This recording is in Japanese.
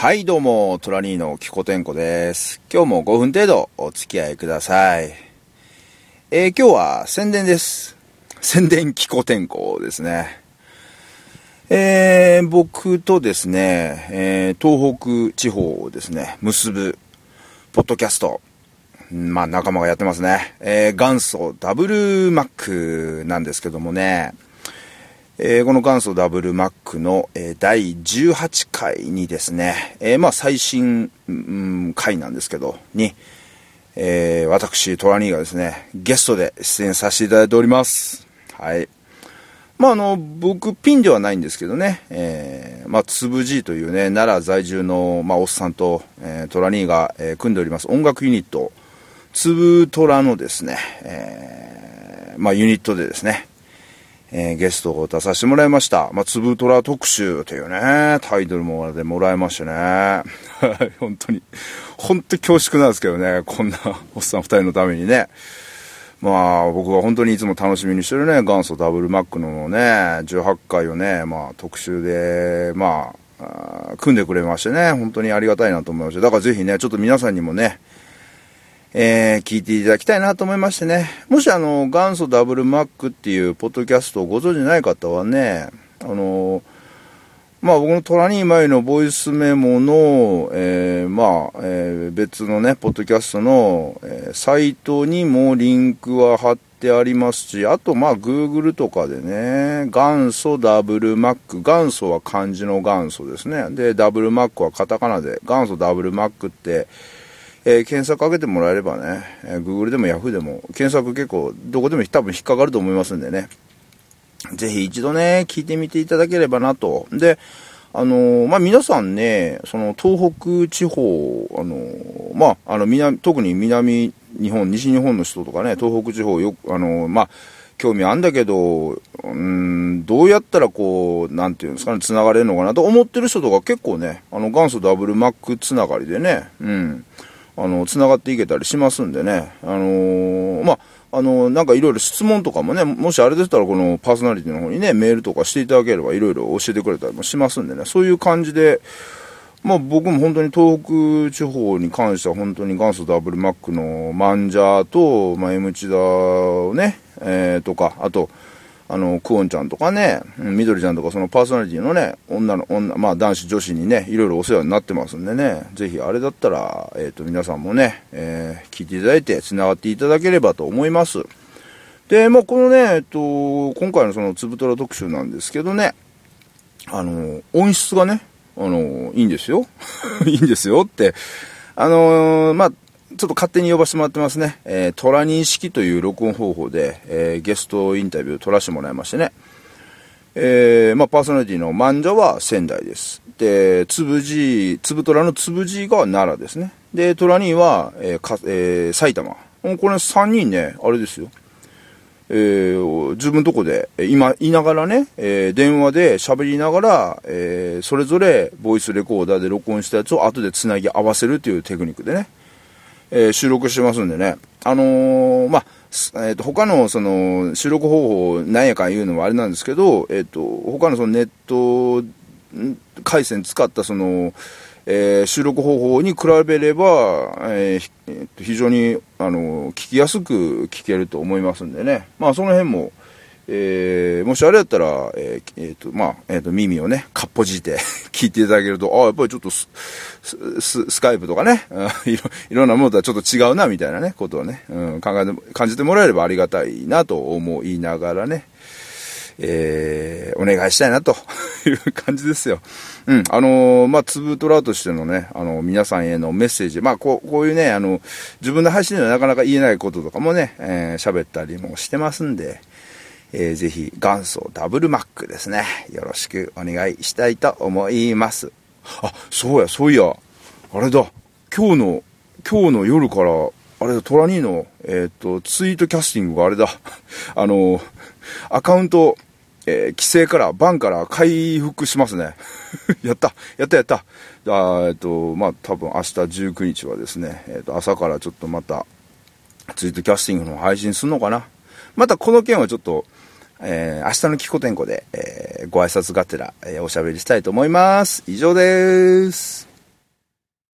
はい、どうも、トラニーのキコテンコです。今日も5分程度お付き合いください。えー今日は宣伝です。宣伝キコテンコですね。えー僕とですね、えー東北地方をですね、結ぶ、ポッドキャスト、まあ仲間がやってますね。えー元祖ダブルマックなんですけどもね、えーこの元祖ダブルマックの、えー第18回にですね、えーまあ最新、うん回なんですけど、に、えー私、トラニーがですね、ゲストで出演させていただいております。はい。まああの、僕、ピンではないんですけどね、えーまあ、つぶじというね、奈良在住の、まあ、おっさんと、えートラニーが、えー組んでおります音楽ユニット、つぶトラのですね、えーまあ、ユニットでですね、えーゲストを出させてもらいました。まあ、つぶトラ特集というね、タイトルもでもらいましたね。本当に、本当に恐縮なんですけどね、こんなおっさん二人のためにね。まあ、僕は本当にいつも楽しみにしてるね、元祖ダブルマックのね、18回をね、まあ、特集で、まあ、組んでくれましてね、本当にありがたいなと思いました。だからぜひね、ちょっと皆さんにもね、えー聞いていただきたいなと思いましてね。もしあの、元祖ダブルマックっていうポッドキャストをご存知ない方はね、あの、まあ僕のトラニーマイのボイスメモの、えーまあ、えー別のね、ポッドキャストの、えーサイトにもリンクは貼ってありますし、あとまあ Google とかでね、元祖ダブルマック、元祖は漢字の元祖ですね。で、ダブルマックはカタカナで、元祖ダブルマックって、えー検索かけてもらえればね、えー Google でも Yahoo でも、検索結構どこでも多分引っかかると思いますんでね。ぜひ一度ね、聞いてみていただければなと。で、あのーまあ、皆さんね、その東北地方、あのーまあ、あの、南、特に南日本、西日本の人とかね、東北地方よく、あのーまあ、興味あんだけど、うーん、どうやったらこう、なんていうんですかね、繋がれるのかなと思ってる人とか結構ね、あの、元祖ダブルマックつながりでね、うん、あの、繋がっていけたりしますんでね、あのーまあ、あの、なんかいろいろ質問とかもね、もしあれでしたらこのパーソナリティの方にね、メールとかしていただければいろいろ教えてくれたりもしますんでね、そういう感じで、まあ僕も本当に東北地方に関しては本当に元祖ダブルマックのマンジャーと、まあ M チダをね、えー、とか、あと、あの、クオンちゃんとかね、うんみどりちゃんとか、そのパーソナリティのね、女の、女、まあ男子女子にね、いろいろお世話になってますんでね、ぜひあれだったら、えっ、と、皆さんもね、えー聞いていただいて、繋がっていただければと思います。で、まあこのね、えっと、今回のそのつぶとら特集なんですけどね、あの、音質がね、あの、いいんですよ。いいんですよって、あのまあ、ちょっと勝手に呼ばせてもらってますね。えー、トラ認識という録音方法で、えーゲストインタビューを取らせてもらいましてね。えーまあ、パーソナリティの漫者は仙台です。で、つぶじ、つぶトラのつぶじが奈良ですね。で、トラニーは、えーかえー埼玉。これ3人ね、あれですよ。えー自分のとこで、今、いながらね、えー電話で喋りながら、えーそれぞれボイスレコーダーで録音したやつを後で繋ぎ合わせるというテクニックでね、えー収録してますんでね、あのーまあ、えっ、と、他のその収録方法なんやかん言うのはあれなんですけど、えっ、と、他のそのネット回線使ったその、えー収録方法に比べれば、えーひえと非常に、あの、聞きやすく聞けると思いますんでね。まあ、その辺も、えーもしあれやったら、えーえーと、まあ、えっ、と、耳をね、かっぽじいて 聞いていただけると、ああ、やっぱりちょっとス、ス、スカイプとかね、いろいろんなものとはちょっと違うな、みたいなね、ことをね、うん、考えて、感じてもらえればありがたいなと思いながらね、えーお願いしたいなと いう感じですよ。うん、あのーまあ、つぶトラとしてのね、あの皆さんへのメッセージ、まあ、こう、こういうね、あの、自分の配信ではなかなか言えないこととかもね、えー喋ったりもしてますんで、えーぜひ、元祖ダブルマックですね。よろしくお願いしたいと思います。あ、そうや、そういや、あれだ、今日の、今日の夜から、あれだ、トラニーの、えっ、と、ツイートキャスティングがあれだ、あの、アカウント、えー規制から、バンから回復しますね。やったやったやったあえっ、と、まあ、多分明日19日はですね、えっ、と、朝からちょっとまた、ツイートキャスティングの配信するのかなまたこの件はちょっと、えー明日のキコテンコで、えーご挨拶がてら、えーおしゃべりしたいと思います。以上です。